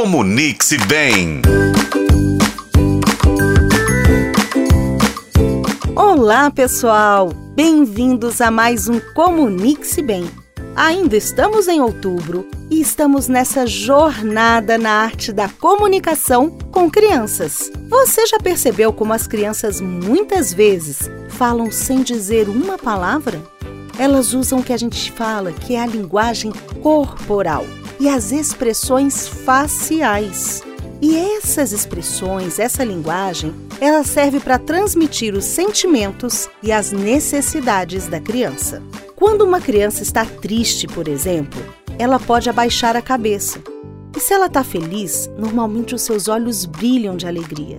Comunique-se bem. Olá, pessoal! Bem-vindos a mais um Comunique-se Bem. Ainda estamos em outubro e estamos nessa jornada na arte da comunicação com crianças. Você já percebeu como as crianças muitas vezes falam sem dizer uma palavra? Elas usam o que a gente fala, que é a linguagem corporal e as expressões faciais. E essas expressões, essa linguagem, ela serve para transmitir os sentimentos e as necessidades da criança. Quando uma criança está triste, por exemplo, ela pode abaixar a cabeça. E se ela está feliz, normalmente os seus olhos brilham de alegria.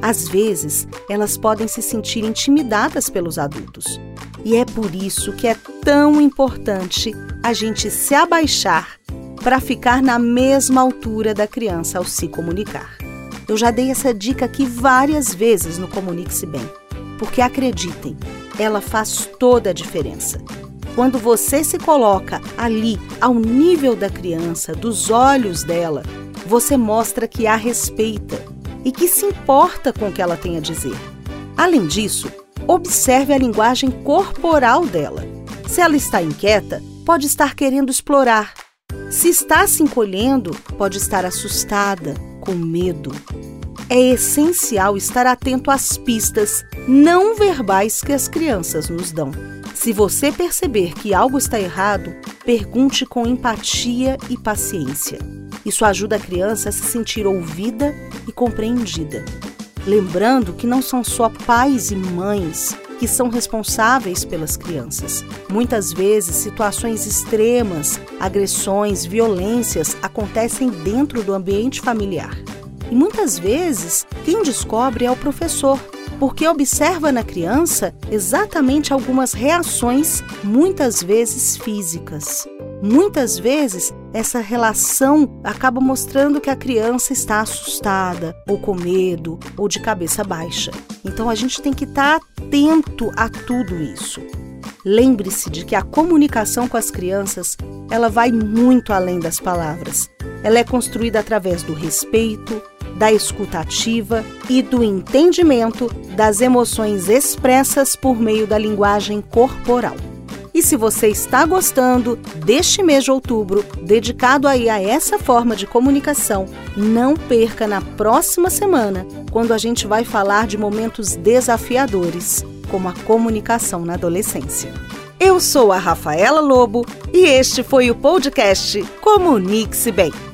Às vezes, elas podem se sentir intimidadas pelos adultos. E é por isso que é tão importante a gente se abaixar para ficar na mesma altura da criança ao se comunicar. Eu já dei essa dica aqui várias vezes no Comunique-se Bem, porque acreditem, ela faz toda a diferença. Quando você se coloca ali ao nível da criança, dos olhos dela, você mostra que a respeita e que se importa com o que ela tem a dizer. Além disso, observe a linguagem corporal dela. Se ela está inquieta, pode estar querendo explorar. Se está se encolhendo, pode estar assustada, com medo. É essencial estar atento às pistas não verbais que as crianças nos dão. Se você perceber que algo está errado, pergunte com empatia e paciência. Isso ajuda a criança a se sentir ouvida e compreendida. Lembrando que não são só pais e mães que são responsáveis pelas crianças. Muitas vezes, situações extremas, agressões, violências acontecem dentro do ambiente familiar. E muitas vezes, quem descobre é o professor, porque observa na criança exatamente algumas reações, muitas vezes físicas. Muitas vezes, essa relação acaba mostrando que a criança está assustada, ou com medo, ou de cabeça baixa. Então a gente tem que estar atento a tudo isso. Lembre-se de que a comunicação com as crianças, ela vai muito além das palavras. Ela é construída através do respeito, da escutativa e do entendimento das emoções expressas por meio da linguagem corporal. E se você está gostando deste mês de outubro, dedicado aí a essa forma de comunicação, não perca na próxima semana, quando a gente vai falar de momentos desafiadores, como a comunicação na adolescência. Eu sou a Rafaela Lobo e este foi o podcast Comunique-se Bem.